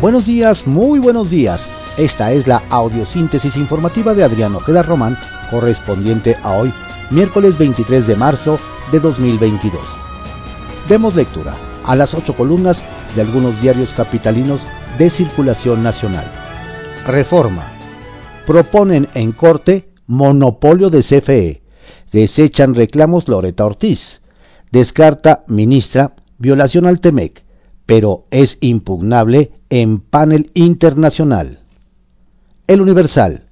Buenos días, muy buenos días. Esta es la audiosíntesis informativa de Adrián Ojeda Román, correspondiente a hoy, miércoles 23 de marzo de 2022. Demos lectura a las ocho columnas de algunos diarios capitalinos de circulación nacional. Reforma. Proponen en corte monopolio de CFE. Desechan reclamos Loreta Ortiz. Descarta ministra violación al TEMEC, pero es impugnable en panel internacional. El Universal.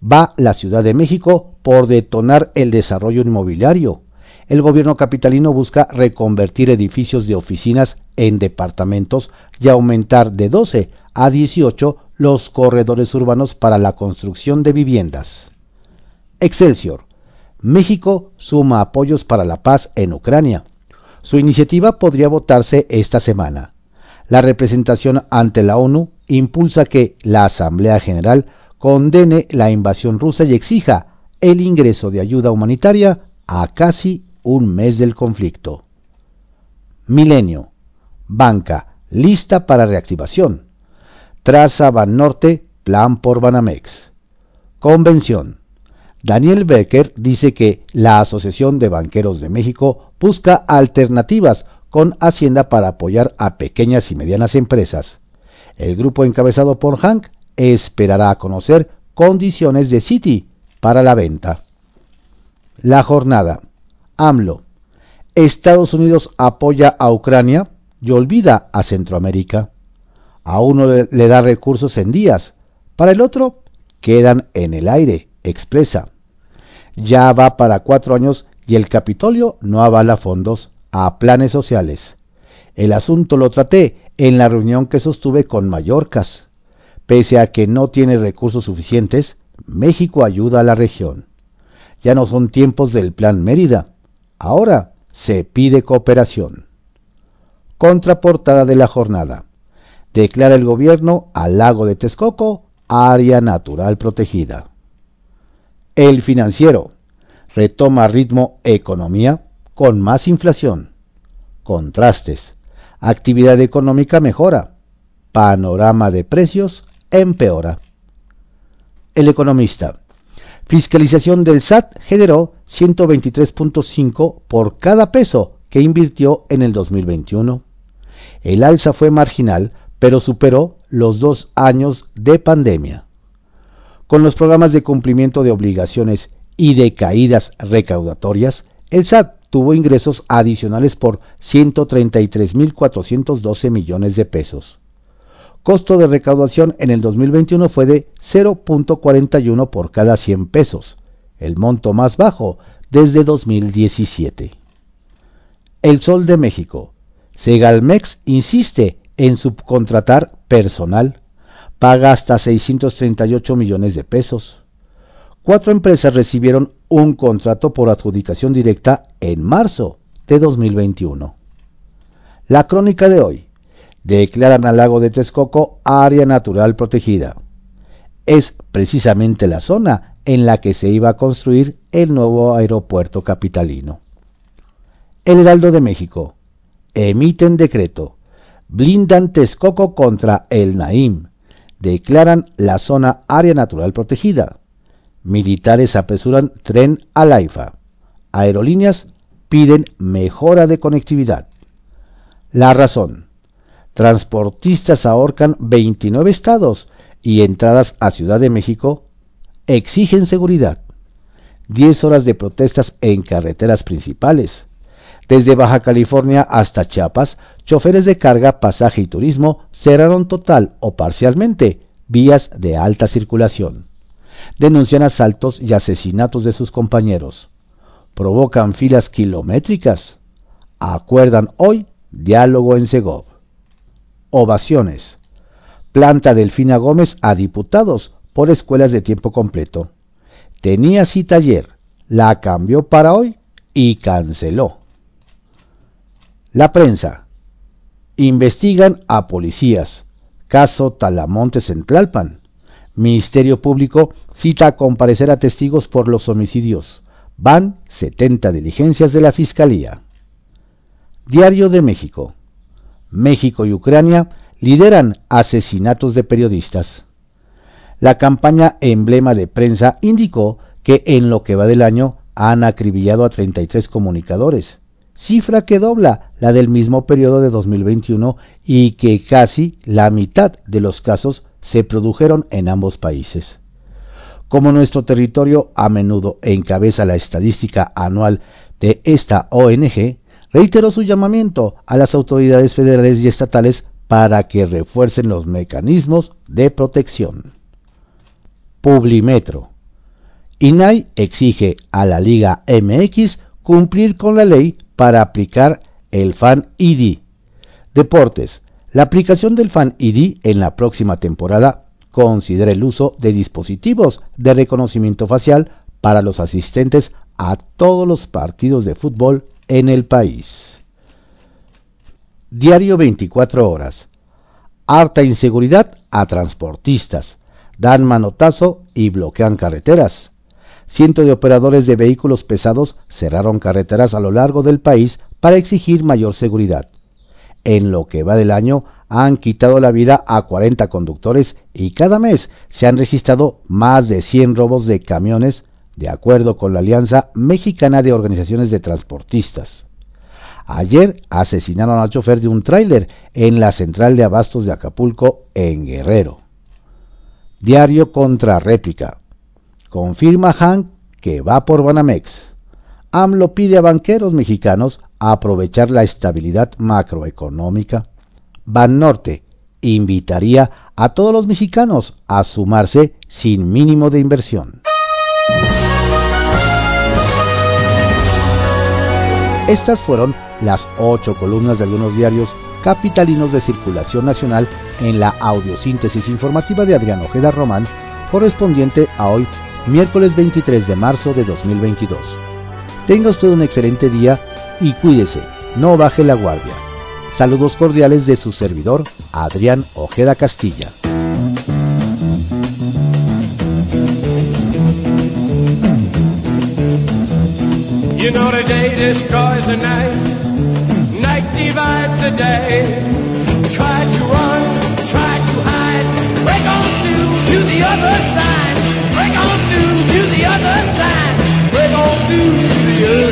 Va la Ciudad de México por detonar el desarrollo inmobiliario. El gobierno capitalino busca reconvertir edificios de oficinas en departamentos y aumentar de 12 a 18 los corredores urbanos para la construcción de viviendas. Excelsior. México suma apoyos para la paz en Ucrania. Su iniciativa podría votarse esta semana. La representación ante la ONU impulsa que la Asamblea General condene la invasión rusa y exija el ingreso de ayuda humanitaria a casi un mes del conflicto. Milenio. Banca lista para reactivación. Traza Banorte plan por Banamex. Convención. Daniel Becker dice que la Asociación de Banqueros de México busca alternativas con Hacienda para apoyar a pequeñas y medianas empresas. El grupo encabezado por Hank esperará a conocer condiciones de Citi para la venta. La jornada. AMLO. Estados Unidos apoya a Ucrania y olvida a Centroamérica. A uno le da recursos en días, para el otro quedan en el aire, expresa. Ya va para cuatro años y el Capitolio no avala fondos a planes sociales. El asunto lo traté en la reunión que sostuve con Mallorcas. Pese a que no tiene recursos suficientes, México ayuda a la región. Ya no son tiempos del Plan Mérida. Ahora se pide cooperación. Contraportada de la jornada. Declara el gobierno al lago de Texcoco área natural protegida. El financiero retoma ritmo economía con más inflación. Contrastes. Actividad económica mejora. Panorama de precios empeora. El economista. Fiscalización del SAT generó 123.5 por cada peso que invirtió en el 2021. El alza fue marginal, pero superó los dos años de pandemia. Con los programas de cumplimiento de obligaciones y de caídas recaudatorias, el SAT tuvo ingresos adicionales por 133.412 millones de pesos. Costo de recaudación en el 2021 fue de 0.41 por cada 100 pesos, el monto más bajo desde 2017. El Sol de México. Segalmex insiste en subcontratar personal. Paga hasta 638 millones de pesos. Cuatro empresas recibieron un contrato por adjudicación directa en marzo de 2021. La crónica de hoy. Declaran al lago de Texcoco área natural protegida. Es precisamente la zona en la que se iba a construir el nuevo aeropuerto capitalino. El Heraldo de México. Emiten decreto. Blindan Texcoco contra el Naim. Declaran la zona área natural protegida Militares apresuran tren a Laifa. Aerolíneas piden mejora de conectividad. La razón. Transportistas ahorcan 29 estados y entradas a Ciudad de México exigen seguridad. 10 horas de protestas en carreteras principales. Desde Baja California hasta Chiapas, choferes de carga, pasaje y turismo cerraron total o parcialmente vías de alta circulación denuncian asaltos y asesinatos de sus compañeros, provocan filas kilométricas, acuerdan hoy diálogo en Segov. Ovaciones. Planta Delfina Gómez a diputados por escuelas de tiempo completo. Tenía cita ayer, la cambió para hoy y canceló. La prensa. Investigan a policías. Caso Talamontes en Tlalpan. Ministerio Público cita a comparecer a testigos por los homicidios. Van 70 diligencias de la Fiscalía. Diario de México. México y Ucrania lideran asesinatos de periodistas. La campaña emblema de prensa indicó que en lo que va del año han acribillado a 33 comunicadores, cifra que dobla la del mismo periodo de 2021 y que casi la mitad de los casos se produjeron en ambos países. Como nuestro territorio a menudo encabeza la estadística anual de esta ONG, reiteró su llamamiento a las autoridades federales y estatales para que refuercen los mecanismos de protección. Publimetro. INAI exige a la Liga MX cumplir con la ley para aplicar el Fan ID. Deportes. La aplicación del Fan ID en la próxima temporada considera el uso de dispositivos de reconocimiento facial para los asistentes a todos los partidos de fútbol en el país. Diario 24 horas. Harta inseguridad a transportistas. Dan manotazo y bloquean carreteras. Cientos de operadores de vehículos pesados cerraron carreteras a lo largo del país para exigir mayor seguridad. En lo que va del año han quitado la vida a 40 conductores y cada mes se han registrado más de 100 robos de camiones, de acuerdo con la Alianza Mexicana de Organizaciones de Transportistas. Ayer asesinaron al chofer de un tráiler en la central de abastos de Acapulco, en Guerrero. Diario contra réplica. Confirma Han que va por Banamex. AMLO pide a banqueros mexicanos aprovechar la estabilidad macroeconómica. Banorte invitaría a todos los mexicanos a sumarse sin mínimo de inversión. Estas fueron las ocho columnas de algunos diarios capitalinos de circulación nacional en la audiosíntesis informativa de Adrián Ojeda Román, correspondiente a hoy, miércoles 23 de marzo de 2022. Tenga usted un excelente día y cuídese, no baje la guardia. Saludos cordiales de su servidor, Adrián Ojeda Castilla. You know the day destroys the night, night divides the day. Try to run, try to hide, break on through to the other side,